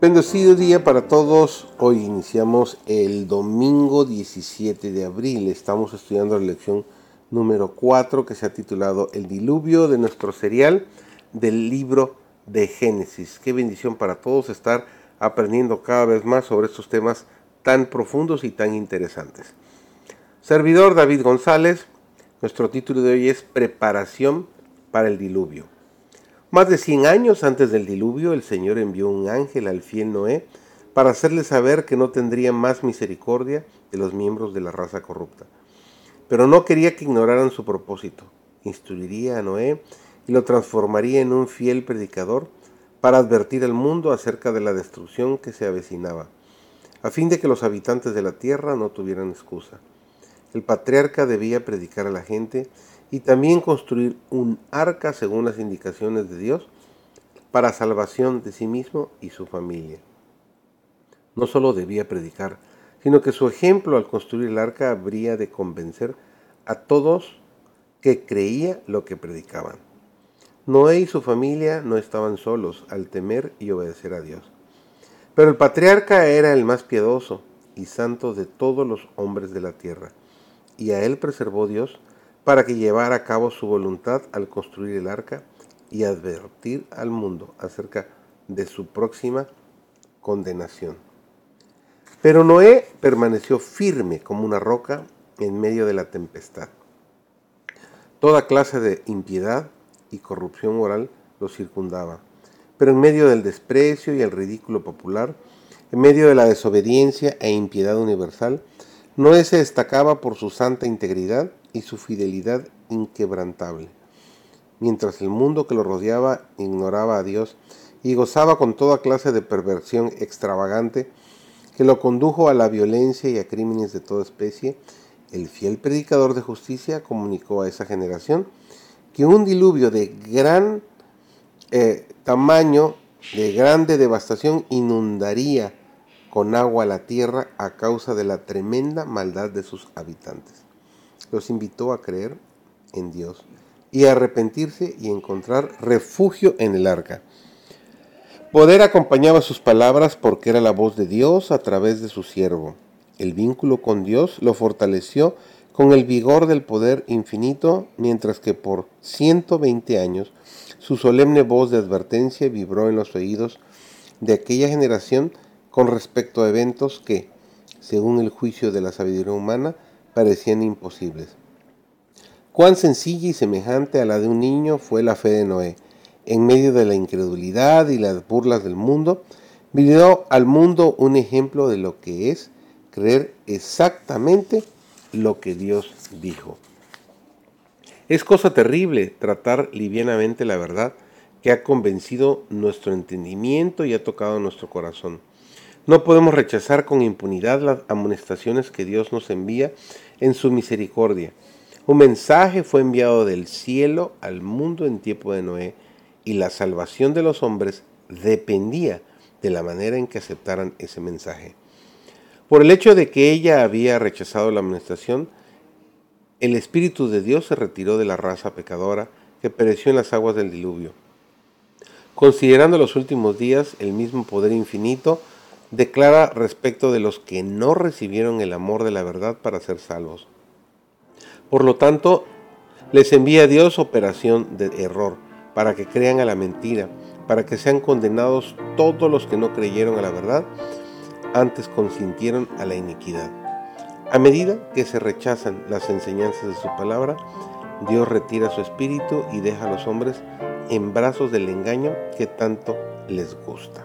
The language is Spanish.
Bendecido día para todos. Hoy iniciamos el domingo 17 de abril. Estamos estudiando la lección número 4 que se ha titulado El diluvio de nuestro serial del libro de Génesis. Qué bendición para todos estar aprendiendo cada vez más sobre estos temas tan profundos y tan interesantes. Servidor David González, nuestro título de hoy es Preparación para el diluvio. Más de 100 años antes del diluvio, el Señor envió un ángel al fiel Noé para hacerle saber que no tendría más misericordia de los miembros de la raza corrupta. Pero no quería que ignoraran su propósito. Instruiría a Noé y lo transformaría en un fiel predicador para advertir al mundo acerca de la destrucción que se avecinaba, a fin de que los habitantes de la tierra no tuvieran excusa. El patriarca debía predicar a la gente y también construir un arca según las indicaciones de Dios para salvación de sí mismo y su familia. No solo debía predicar, sino que su ejemplo al construir el arca habría de convencer a todos que creía lo que predicaban. Noé y su familia no estaban solos al temer y obedecer a Dios. Pero el patriarca era el más piadoso y santo de todos los hombres de la tierra, y a él preservó Dios para que llevara a cabo su voluntad al construir el arca y advertir al mundo acerca de su próxima condenación. Pero Noé permaneció firme como una roca en medio de la tempestad. Toda clase de impiedad y corrupción moral lo circundaba, pero en medio del desprecio y el ridículo popular, en medio de la desobediencia e impiedad universal, Noé se destacaba por su santa integridad y su fidelidad inquebrantable. Mientras el mundo que lo rodeaba ignoraba a Dios y gozaba con toda clase de perversión extravagante que lo condujo a la violencia y a crímenes de toda especie, el fiel predicador de justicia comunicó a esa generación que un diluvio de gran eh, tamaño, de grande devastación, inundaría con agua la tierra a causa de la tremenda maldad de sus habitantes los invitó a creer en Dios y a arrepentirse y encontrar refugio en el arca. Poder acompañaba sus palabras porque era la voz de Dios a través de su siervo. El vínculo con Dios lo fortaleció con el vigor del poder infinito, mientras que por 120 años su solemne voz de advertencia vibró en los oídos de aquella generación con respecto a eventos que, según el juicio de la sabiduría humana, parecían imposibles. Cuán sencilla y semejante a la de un niño fue la fe de Noé. En medio de la incredulidad y las burlas del mundo, dio al mundo un ejemplo de lo que es creer exactamente lo que Dios dijo. Es cosa terrible tratar livianamente la verdad que ha convencido nuestro entendimiento y ha tocado nuestro corazón. No podemos rechazar con impunidad las amonestaciones que Dios nos envía en su misericordia. Un mensaje fue enviado del cielo al mundo en tiempo de Noé y la salvación de los hombres dependía de la manera en que aceptaran ese mensaje. Por el hecho de que ella había rechazado la amonestación, el Espíritu de Dios se retiró de la raza pecadora que pereció en las aguas del diluvio. Considerando los últimos días, el mismo poder infinito declara respecto de los que no recibieron el amor de la verdad para ser salvos. Por lo tanto, les envía a Dios operación de error, para que crean a la mentira, para que sean condenados todos los que no creyeron a la verdad, antes consintieron a la iniquidad. A medida que se rechazan las enseñanzas de su palabra, Dios retira su espíritu y deja a los hombres en brazos del engaño que tanto les gusta.